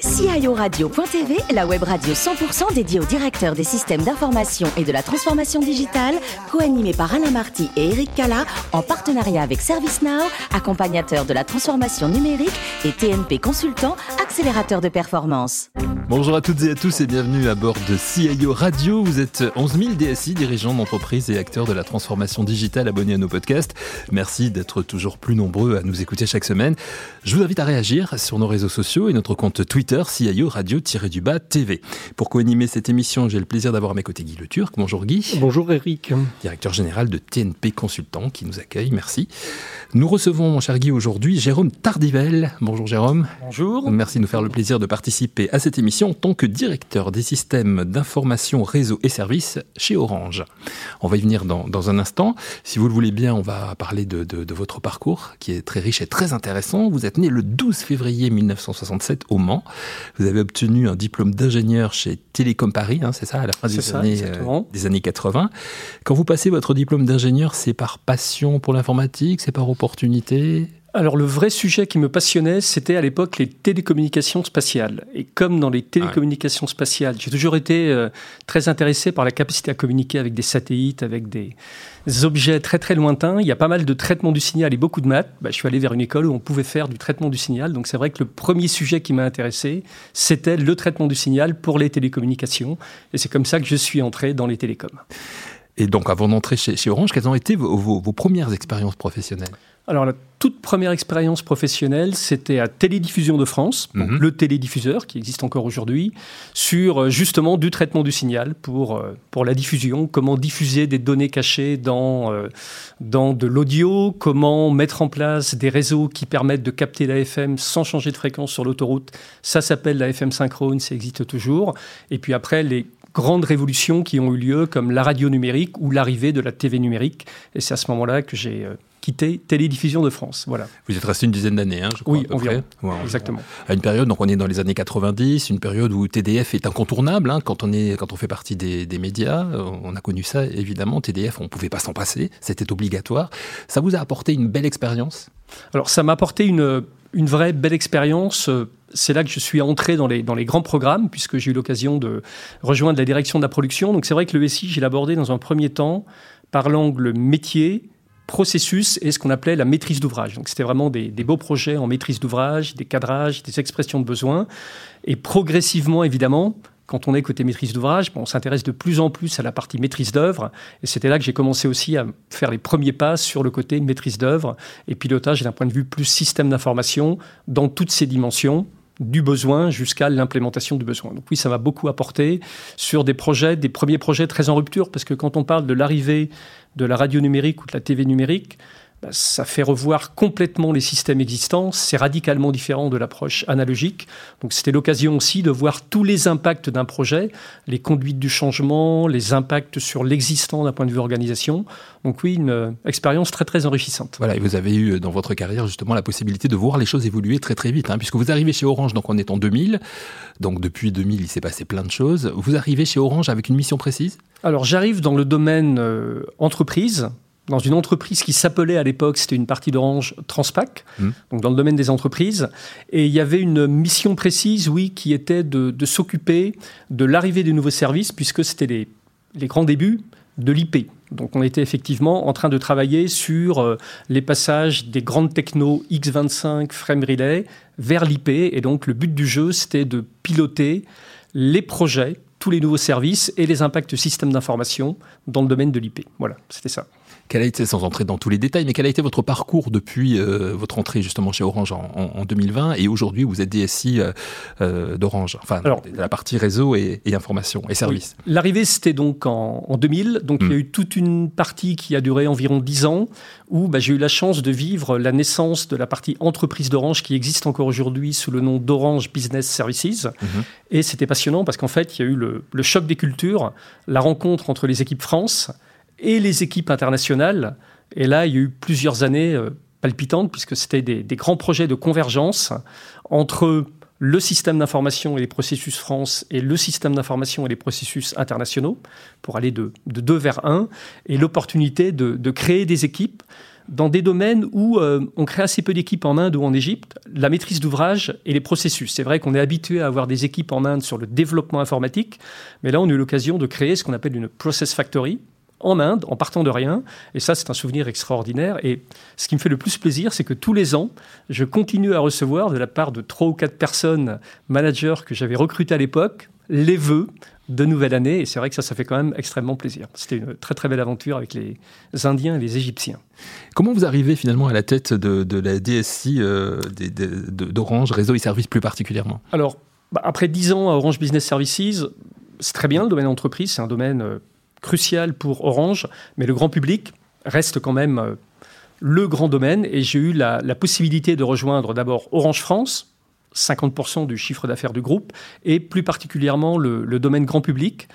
CIORadio.tv, la web radio 100% dédiée aux directeurs des systèmes d'information et de la transformation digitale, co-animée par Alain Marty et Eric Cala, en partenariat avec ServiceNow, accompagnateur de la transformation numérique et TNP Consultant, accélérateur de performance. Bonjour à toutes et à tous et bienvenue à bord de CIO Radio. Vous êtes 11 000 DSI, dirigeants d'entreprises et acteurs de la transformation digitale abonnés à nos podcasts. Merci d'être toujours plus nombreux à nous écouter chaque semaine. Je vous invite à réagir sur nos réseaux sociaux et notre compte Twitter CIO Radio-du-Bas TV. Pour co-animer cette émission, j'ai le plaisir d'avoir à mes côtés Guy Le Turc. Bonjour Guy. Bonjour Eric. Directeur général de TNP Consultant qui nous accueille. Merci. Nous recevons, mon cher Guy, aujourd'hui Jérôme Tardivel. Bonjour Jérôme. Bonjour. Merci de nous faire le plaisir de participer à cette émission en tant que directeur des systèmes d'information, réseau et services chez Orange. On va y venir dans, dans, un instant. Si vous le voulez bien, on va parler de, de, de, votre parcours qui est très riche et très intéressant. Vous êtes né le 12 février 1967 au Mans. Vous avez obtenu un diplôme d'ingénieur chez Télécom Paris, hein, c'est ça, à la fin des, ça, années, euh, des années 80. Quand vous passez votre diplôme d'ingénieur, c'est par passion pour l'informatique, c'est par opportunité? Alors le vrai sujet qui me passionnait, c'était à l'époque les télécommunications spatiales. Et comme dans les télécommunications spatiales, j'ai toujours été euh, très intéressé par la capacité à communiquer avec des satellites, avec des objets très très lointains. Il y a pas mal de traitement du signal et beaucoup de maths. Bah, je suis allé vers une école où on pouvait faire du traitement du signal. Donc c'est vrai que le premier sujet qui m'a intéressé, c'était le traitement du signal pour les télécommunications. Et c'est comme ça que je suis entré dans les télécoms. Et donc avant d'entrer chez, chez, Orange, quelles ont été vos, vos, vos premières expériences professionnelles alors la toute première expérience professionnelle, c'était à Télédiffusion de France, mm -hmm. le télédiffuseur qui existe encore aujourd'hui, sur justement du traitement du signal pour, pour la diffusion, comment diffuser des données cachées dans, dans de l'audio, comment mettre en place des réseaux qui permettent de capter la FM sans changer de fréquence sur l'autoroute. Ça s'appelle la FM synchrone, ça existe toujours. Et puis après, les grandes révolutions qui ont eu lieu, comme la radio numérique ou l'arrivée de la TV numérique. Et c'est à ce moment-là que j'ai quitté Télédiffusion de France. Voilà. Vous êtes resté une dizaine d'années, hein, je crois. Oui, environ. Ouais, Exactement. À une période, donc on est dans les années 90, une période où TDF est incontournable hein, quand on est quand on fait partie des, des, médias. On a connu ça évidemment. TDF, on pouvait pas s'en passer, c'était obligatoire. Ça vous a apporté une belle expérience? Alors ça m'a apporté une une vraie belle expérience. C'est là que je suis entré dans les, dans les grands programmes, puisque j'ai eu l'occasion de rejoindre la direction de la production. Donc c'est vrai que le SI, j'ai l'abordé dans un premier temps par l'angle métier, processus et ce qu'on appelait la maîtrise d'ouvrage. Donc c'était vraiment des, beaux projets en maîtrise d'ouvrage, des cadrages, des expressions de besoins. Et progressivement, évidemment, quand on est côté maîtrise d'ouvrage, on s'intéresse de plus en plus à la partie maîtrise d'œuvre. Et c'était là que j'ai commencé aussi à faire les premiers pas sur le côté maîtrise d'œuvre et pilotage d'un point de vue plus système d'information dans toutes ses dimensions du besoin jusqu'à l'implémentation du besoin. Donc oui, ça m'a beaucoup apporté sur des projets, des premiers projets très en rupture, parce que quand on parle de l'arrivée de la radio numérique ou de la TV numérique, ça fait revoir complètement les systèmes existants. C'est radicalement différent de l'approche analogique. Donc c'était l'occasion aussi de voir tous les impacts d'un projet, les conduites du changement, les impacts sur l'existant d'un point de vue organisation. Donc oui, une euh, expérience très très enrichissante. Voilà, et vous avez eu dans votre carrière justement la possibilité de voir les choses évoluer très très vite, hein, puisque vous arrivez chez Orange, donc on est en 2000, donc depuis 2000 il s'est passé plein de choses. Vous arrivez chez Orange avec une mission précise? Alors j'arrive dans le domaine euh, entreprise, dans une entreprise qui s'appelait à l'époque, c'était une partie d'Orange Transpac, mmh. donc dans le domaine des entreprises. Et il y avait une mission précise, oui, qui était de, de s'occuper de l'arrivée des nouveaux services, puisque c'était les, les grands débuts de l'IP. Donc on était effectivement en train de travailler sur euh, les passages des grandes technos X25 Frame Relay vers l'IP. Et donc le but du jeu, c'était de piloter les projets, tous les nouveaux services et les impacts système d'information dans le domaine de l'IP. Voilà, c'était ça. Quel a été, sans entrer dans tous les détails, mais quel a été votre parcours depuis euh, votre entrée justement chez Orange en, en, en 2020 et aujourd'hui vous êtes DSI euh, euh, d'Orange, enfin Alors, de la partie réseau et, et information et services. Oui. L'arrivée c'était donc en, en, 2000, donc mmh. il y a eu toute une partie qui a duré environ 10 ans où bah, j'ai eu la chance de vivre la naissance de la partie entreprise d'Orange qui existe encore aujourd'hui sous le nom d'Orange Business Services. Mmh. Et c'était passionnant parce qu'en fait il y a eu le, le choc des cultures, la rencontre entre les équipes France, et les équipes internationales. Et là, il y a eu plusieurs années euh, palpitantes, puisque c'était des, grands projets de convergence entre le système d'information et les processus France et le système d'information et les processus internationaux, pour aller de, de deux vers un, et l'opportunité de, de, créer des équipes dans des domaines où euh, on crée assez peu d'équipes en Inde ou en Égypte, la maîtrise d'ouvrage et les processus. C'est vrai qu'on est habitué à avoir des équipes en Inde sur le développement informatique, mais là on a eu l'occasion de créer ce qu'on appelle une process factory en Inde, en partant de rien. Et ça, c'est un souvenir extraordinaire. Et ce qui me fait le plus plaisir, c'est que tous les ans, je continue à recevoir de la part de trois ou quatre personnes, managers que j'avais recrutés à l'époque, les vœux de nouvelle année. Et c'est vrai que ça, ça fait quand même extrêmement plaisir. C'était une très très belle aventure avec les Indiens et les Égyptiens. Comment vous arrivez finalement à la tête de, la DSI euh, d'Orange, réseau et services plus particulièrement? Alors, bah, après dix ans à Orange Business Services, c'est très bien le domaine entreprise, c'est un domaine euh, crucial pour Orange, mais le grand public reste quand même euh, le grand domaine. Et j'ai eu la, possibilité de rejoindre d'abord Orange France, 50% du chiffre d'affaires du groupe, et plus particulièrement le, domaine grand public,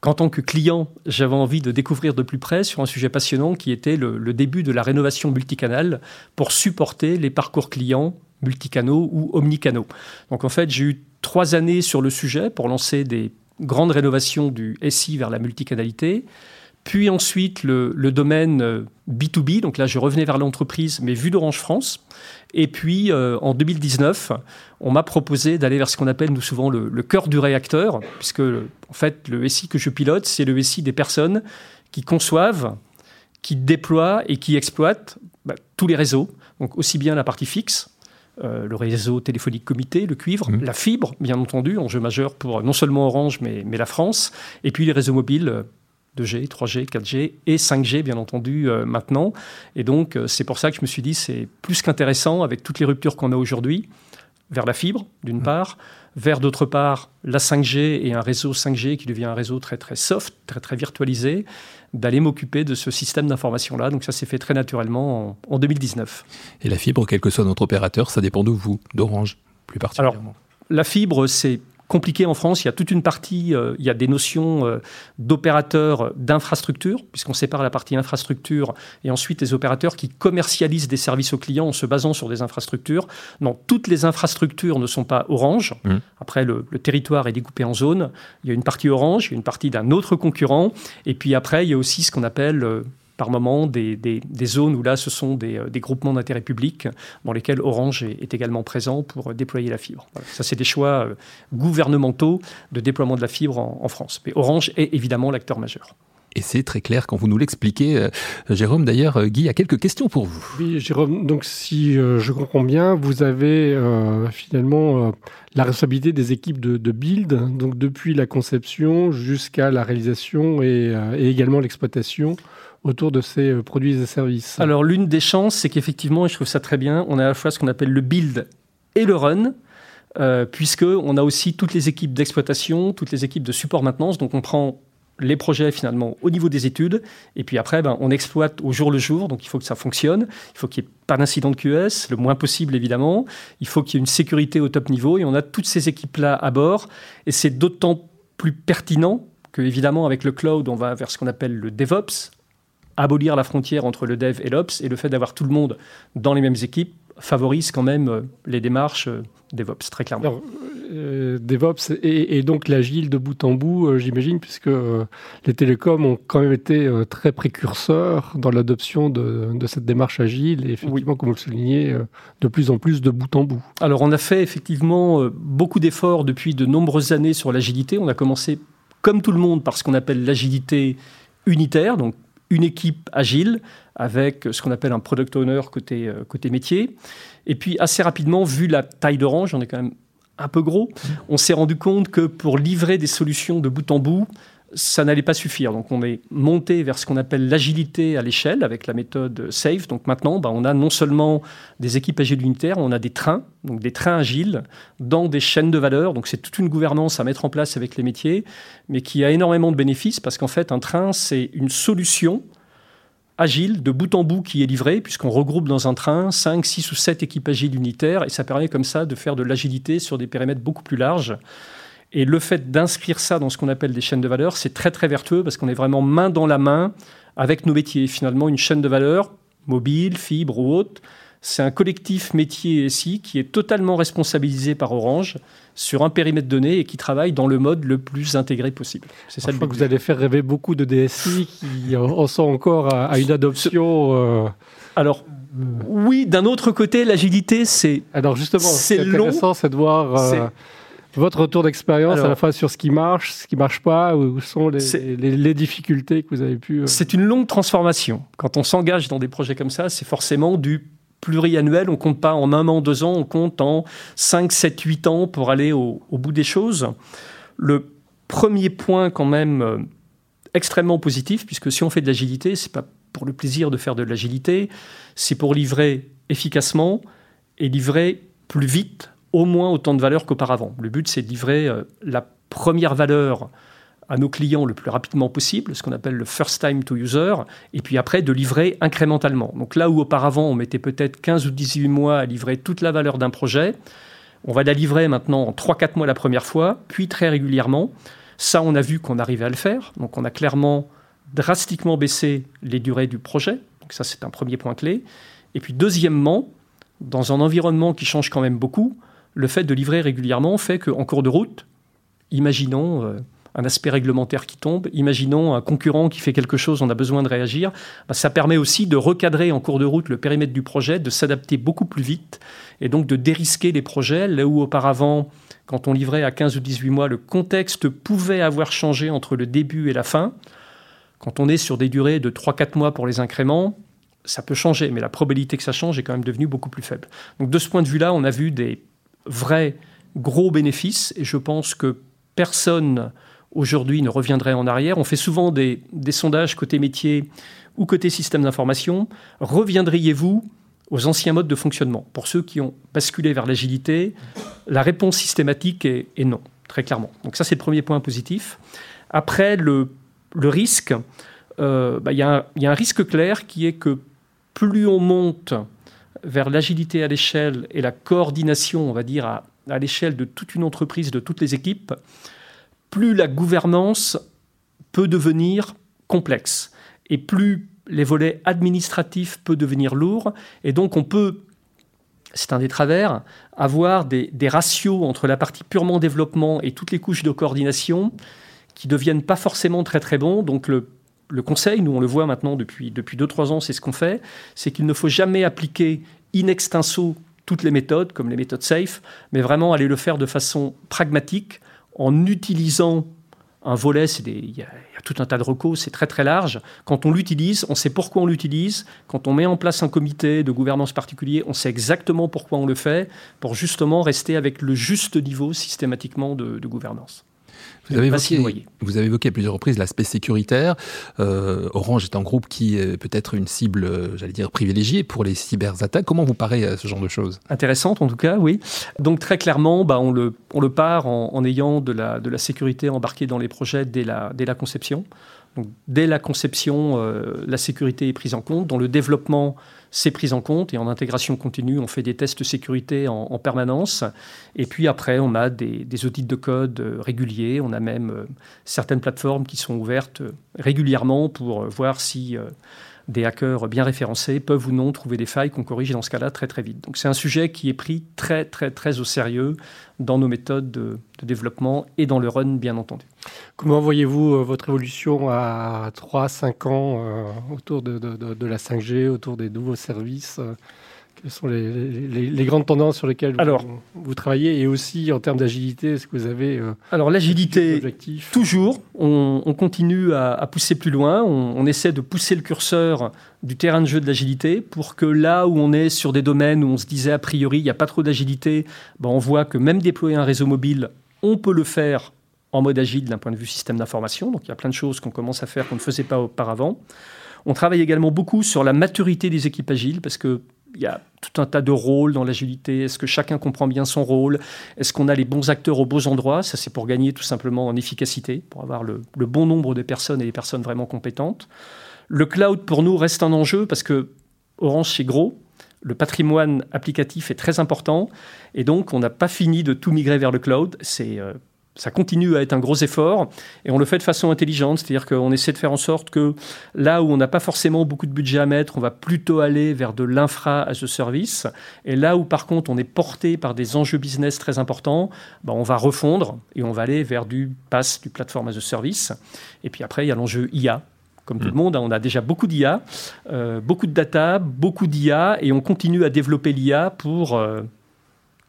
qu'en tant que client, j'avais envie de découvrir de plus près sur un sujet passionnant qui était le, début de la rénovation multicanale pour supporter les parcours clients multicanaux ou omnicanaux. Donc en fait, j'ai eu trois années sur le sujet pour lancer des grandes rénovations du SI vers la multicanalité. Puis ensuite, le, domaine B2B, euh, donc là je revenais vers l'entreprise, mais vu d'Orange France. Et puis euh, en 2019, on m'a proposé d'aller vers ce qu'on appelle nous souvent le, cœur du réacteur, puisque en fait le SI que je pilote, c'est le SI des personnes qui conçoivent, qui déploient et qui exploitent bah, tous les réseaux, donc aussi bien la partie fixe, euh, le réseau téléphonique comité, le cuivre, mmh. la fibre, bien entendu, enjeu majeur pour non seulement Orange, mais, mais la France, et puis les réseaux mobiles 2G, 3G, 4G et 5G, bien entendu, euh, maintenant. Et donc, euh, c'est pour ça que je me suis dit, c'est plus qu'intéressant, avec toutes les ruptures qu'on a aujourd'hui, vers la fibre, d'une mmh. part, vers d'autre part la 5G et un réseau 5G qui devient un réseau très très soft, très très virtualisé, d'aller m'occuper de ce système d'information-là. Donc ça s'est fait très naturellement en, en, 2019. Et la fibre, quel que soit notre opérateur, ça dépend de vous, d'Orange plus particulièrement Alors, la fibre, c'est compliqué en France. Il y a toute une partie, euh, il y a des notions euh, d'opérateurs d'infrastructure, puisqu'on sépare la partie infrastructure et ensuite les opérateurs qui commercialisent des services aux clients en se basant sur des infrastructures. Non, toutes les infrastructures ne sont pas orange. Mmh. Après, le, le, territoire est découpé en zones. Il y a une partie orange, il y a une partie d'un autre concurrent. Et puis après, il y a aussi ce qu'on appelle euh, par moment des, zones où là, ce sont des, euh, groupements d'intérêt public dans lesquels Orange est, également présent pour déployer la fibre. Ça, c'est des choix euh, gouvernementaux de déploiement de la fibre en, France. Mais Orange est évidemment l'acteur majeur. Et c'est très clair quand vous nous l'expliquez. Euh, Jérôme, d'ailleurs, Guy a quelques questions pour vous. Oui, Jérôme, donc si je comprends bien, vous avez finalement la responsabilité des équipes de, build, donc depuis la conception jusqu'à la réalisation et également l'exploitation autour de ces euh, produits et services. Alors l'une des chances, c'est qu'effectivement, et je trouve ça très bien, on a à la fois ce qu'on appelle le build et le run, euh, puisqu'on a aussi toutes les équipes d'exploitation, toutes les équipes de support maintenance, donc on prend les projets finalement au niveau des études, et puis après, ben, on exploite au jour le jour, donc il faut que ça fonctionne, il faut qu'il n'y ait pas d'incident de QS, le moins possible évidemment, il faut qu'il y ait une sécurité au top niveau, et on a toutes ces équipes-là à bord, et c'est d'autant plus pertinent que évidemment avec le cloud, on va vers ce qu'on appelle le DevOps, abolir la frontière entre le dev et l'ops et le fait d'avoir tout le monde dans les mêmes équipes favorise quand même euh, les démarches euh, DevOps, très clairement. Euh, DevOps et, donc l'agile de bout en bout, j'imagine, puisque les télécoms ont quand même été très précurseurs dans l'adoption de, cette démarche agile et effectivement, comme vous le soulignez, de plus en plus de bout en bout. Alors on a fait effectivement beaucoup d'efforts depuis de nombreuses années sur l'agilité. On a commencé, comme tout le monde, par ce qu'on appelle l'agilité unitaire, donc une équipe agile avec ce qu'on appelle un product owner côté, euh, côté métier. Et puis assez rapidement, vu la taille d'Orange, on est quand même un peu gros, on s'est rendu compte que pour livrer des solutions de bout en bout, ça n'allait pas suffire. Donc on est monté vers ce qu'on appelle l'agilité à l'échelle avec la méthode SAFE. Donc maintenant, bah, on a non seulement des équipes agiles unitaires, on a des trains, donc des trains agiles dans des chaînes de valeur. Donc c'est toute une gouvernance à mettre en place avec les métiers, mais qui a énormément de bénéfices parce qu'en fait, un train, c'est une solution agile de bout en bout qui est livrée, puisqu'on regroupe dans un train 5, 6 ou 7 équipes agiles unitaires, et ça permet comme ça de faire de l'agilité sur des périmètres beaucoup plus larges. Et le fait d'inscrire ça dans ce qu'on appelle des chaînes de valeur, c'est très très vertueux parce qu'on est vraiment main dans la main avec nos métiers. Finalement, une chaîne de valeur, mobile, fibre ou autre, c'est un collectif métier SI qui est totalement responsabilisé par Orange sur un périmètre donné et qui travaille dans le mode le plus intégré possible. C'est ça. Je crois que vous allez faire rêver beaucoup de DSI qui en sont encore à, une adoption. Euh, Alors. Oui, d'un autre côté, l'agilité, c'est. Alors justement, c'est intéressant, c'est de voir euh, votre retour d'expérience à la fois sur ce qui marche, ce qui marche pas, où sont les, les, difficultés que vous avez pu. Euh, c'est une longue transformation. Quand on s'engage dans des projets comme ça, c'est forcément du pluriannuel. On compte pas en un an, deux ans, on compte en 5, 7, 8 ans pour aller au, bout des choses. Le premier point quand même euh, extrêmement positif, puisque si on fait de l'agilité, c'est pas pour le plaisir de faire de l'agilité, c'est pour livrer efficacement et livrer plus vite, au moins autant de valeur qu'auparavant. Le but, c'est de livrer euh, la première valeur à nos clients le plus rapidement possible, ce qu'on appelle le first time to user, et puis après de livrer incrémentalement. Donc là où auparavant on mettait peut-être 15 ou 18 mois à livrer toute la valeur d'un projet, on va la livrer maintenant en 3-4 mois la première fois, puis très régulièrement. Ça, on a vu qu'on arrivait à le faire. Donc on a clairement drastiquement baissé les durées du projet. Donc ça, c'est un premier point clé. Et puis deuxièmement, dans un environnement qui change quand même beaucoup, le fait de livrer régulièrement fait qu'en cours de route, imaginons... Euh, un aspect réglementaire qui tombe. Imaginons un concurrent qui fait quelque chose, on a besoin de réagir. Bah, ça permet aussi de recadrer en cours de route le périmètre du projet, de s'adapter beaucoup plus vite et donc de dérisquer les projets là où auparavant, quand on livrait à 15 ou 18 mois, le contexte pouvait avoir changé entre le début et la fin. Quand on est sur des durées de 3-4 mois pour les incréments, ça peut changer, mais la probabilité que ça change est quand même devenue beaucoup plus faible. Donc de ce point de vue-là, on a vu des vrais gros bénéfices et je pense que personne aujourd'hui ne reviendrait en arrière. On fait souvent des, sondages côté métier ou côté système d'information. Reviendriez-vous aux anciens modes de fonctionnement? Pour ceux qui ont basculé vers l'agilité, la réponse systématique est, non, très clairement. Donc ça, c'est le premier point positif. Après, le, risque, euh, bah, il y, a un risque clair qui est que plus on monte vers l'agilité à l'échelle et la coordination, on va dire, à l'échelle de toute une entreprise, de toutes les équipes, plus la gouvernance peut devenir complexe et plus les volets administratifs peuvent devenir lourds. Et donc on peut, c'est un des travers, avoir des, ratios entre la partie purement développement et toutes les couches de coordination qui deviennent pas forcément très très bons. Donc le, conseil, nous on le voit maintenant depuis 2-3 ans, c'est ce qu'on fait, c'est qu'il ne faut jamais appliquer in extenso toutes les méthodes, comme les méthodes safe, mais vraiment aller le faire de façon pragmatique en utilisant un volet, il y, a tout un tas de recos, c'est très très large. Quand on l'utilise, on sait pourquoi on l'utilise. Quand on met en place un comité de gouvernance particulier, on sait exactement pourquoi on le fait, pour justement rester avec le juste niveau systématiquement de gouvernance. Vous avez, évoqué, vous avez évoqué à plusieurs reprises l'aspect sécuritaire. Euh, Orange est un groupe qui est peut-être une cible, euh, j'allais dire, privilégiée pour les cyberattaques. Comment vous paraît euh, ce genre de choses? Intéressante en tout cas, oui. Donc très clairement, bah, on, le, on le part en, ayant de la, de la sécurité embarquée dans les projets dès la, dès la conception. Donc, dès la conception, la sécurité est prise en compte. Dans le développement, c'est pris en compte et en intégration continue, on fait des tests sécurité en, permanence. Et puis après, on a des, audits de code euh, réguliers. On a même euh, certaines plateformes qui sont ouvertes euh, régulièrement pour voir si des hackers bien référencés peuvent ou non trouver des failles qu'on corrige dans ce cas-là très très vite. Donc c'est un sujet qui est pris très très très au sérieux dans nos méthodes de, développement et dans le run bien entendu. Comment voyez-vous euh, votre évolution à 3-5 ans euh, autour de, de, la 5G, autour des nouveaux services euh, quelles sont les, grandes tendances sur lesquelles vous, travaillez et aussi en termes d'agilité, est-ce que vous avez euh, Alors l'agilité, toujours, on, continue à, pousser plus loin, on, essaie de pousser le curseur du terrain de jeu de l'agilité pour que là où on est sur des domaines où on se disait a priori il n'y a pas trop d'agilité, ben on voit que même déployer un réseau mobile, on peut le faire en mode agile d'un point de vue système d'information. Donc il y a plein de choses qu'on commence à faire qu'on ne faisait pas auparavant. On travaille également beaucoup sur la maturité des équipes agiles parce que il y a tout un tas de rôles dans l'agilité. Est-ce que chacun comprend bien son rôle? Est-ce qu'on a les bons acteurs aux bons endroits? Ça, c'est pour gagner tout simplement en efficacité, pour avoir le, bon nombre de personnes et des personnes vraiment compétentes. Le cloud, pour nous, reste un enjeu parce que Orange, c'est gros. Le patrimoine applicatif est très important. Et donc, on n'a pas fini de tout migrer vers le cloud. C'est. Euh, ça continue à être un gros effort et on le fait de façon intelligente, c'est-à-dire qu'on essaie de faire en sorte que là où on n'a pas forcément beaucoup de budget à mettre, on va plutôt aller vers de l'infra as a service et là où par contre on est porté par des enjeux business très importants, ben, on va refondre et on va aller vers du pass, du platform as a service. Et puis après, il y a l'enjeu IA comme tout le mm. monde, hein, on a déjà beaucoup d'IA, euh, beaucoup de data, beaucoup d'IA, et on continue à développer l'IA pour euh,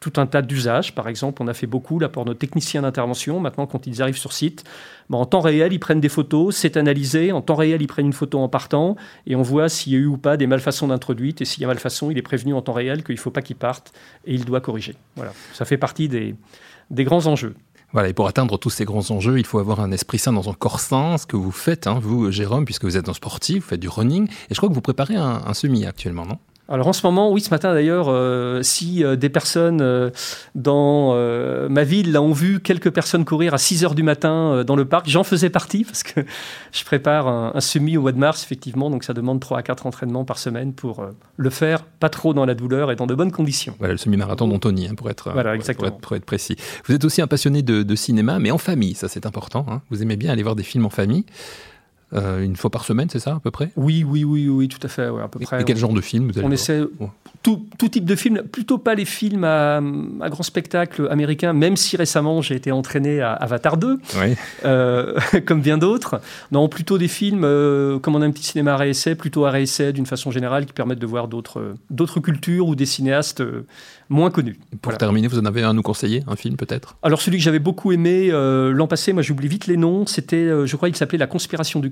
tout un tas d'usages. Par exemple, on a fait beaucoup là pour nos techniciens d'intervention. Maintenant, quand ils arrivent sur site, en temps réel, ils prennent des photos, c'est analysé. En temps réel, ils prennent une photo en partant, et on voit s'il y a eu ou pas des malfaçons d'introduite. Et s'il y a malfaçon, il est prévenu en temps réel qu'il ne faut pas qu'il parte, et il doit corriger. Voilà, ça fait partie des, grands enjeux. Voilà, et pour atteindre tous ces grands enjeux, il faut avoir un esprit sain dans un corps sain, ce que vous faites, hein, vous, Jérôme, puisque vous êtes un sportif, vous faites du running, et je crois que vous préparez un semi actuellement, non? Alors en ce moment, oui, ce matin d'ailleurs, euh, si euh, des personnes euh, dans ma ville là, ont vu quelques personnes courir à 6 heures du matin dans le parc, j'en faisais partie parce que je prépare un, semi au mois de mars, effectivement, donc ça demande 3 à 4 entraînements par semaine pour le faire, pas trop dans la douleur et dans de bonnes conditions. Voilà, le semi-marathon d'Antony, hein, pour, être, voilà, pour, être, pour, être, précis. Vous êtes aussi un passionné de, cinéma, mais en famille, ça c'est important. Hein. Vous aimez bien aller voir des films en famille. Euh, une fois par semaine, c'est ça à peu près? Oui, oui, oui, oui, tout à fait, à peu près. Et quel genre de film vous On essaie tout, type de film, plutôt pas les films à, grand spectacle américain, même si récemment j'ai été entraîné à Avatar 2, euh, comme bien d'autres. Non, plutôt des films, euh, comme on a un petit cinéma à réessai, plutôt à réessai d'une façon générale, qui permettent de voir d'autres cultures ou des cinéastes moins connus. Pour terminer, vous en avez un à nous conseiller, un film peut-être? Alors celui que j'avais beaucoup aimé l'an passé, moi j'oublie vite les noms, c'était, je crois qu'il s'appelait La conspiration du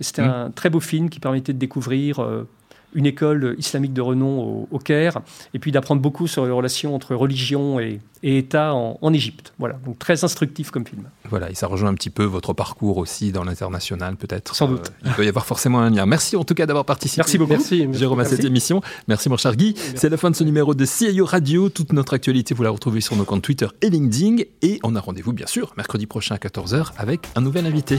c'était mmh. un très beau film qui permettait de découvrir euh, une école islamique de renom au, Caire, et puis d'apprendre beaucoup sur les relations entre religion et, État en, Égypte. Voilà, donc très instructif comme film. Voilà, et ça rejoint un petit peu votre parcours aussi dans l'international, peut-être. Sans doute. Euh, il peut y avoir forcément un lien. Merci en tout cas d'avoir participé. Merci beaucoup. Merci, Jérôme, à cette émission. Merci, mon cher Guy. C'est la fin de ce numéro de CIO Radio. Toute notre actualité, vous la retrouvez sur nos comptes Twitter et LinkedIn. Et on a rendez-vous, bien sûr, mercredi prochain à 14h avec un nouvel invité.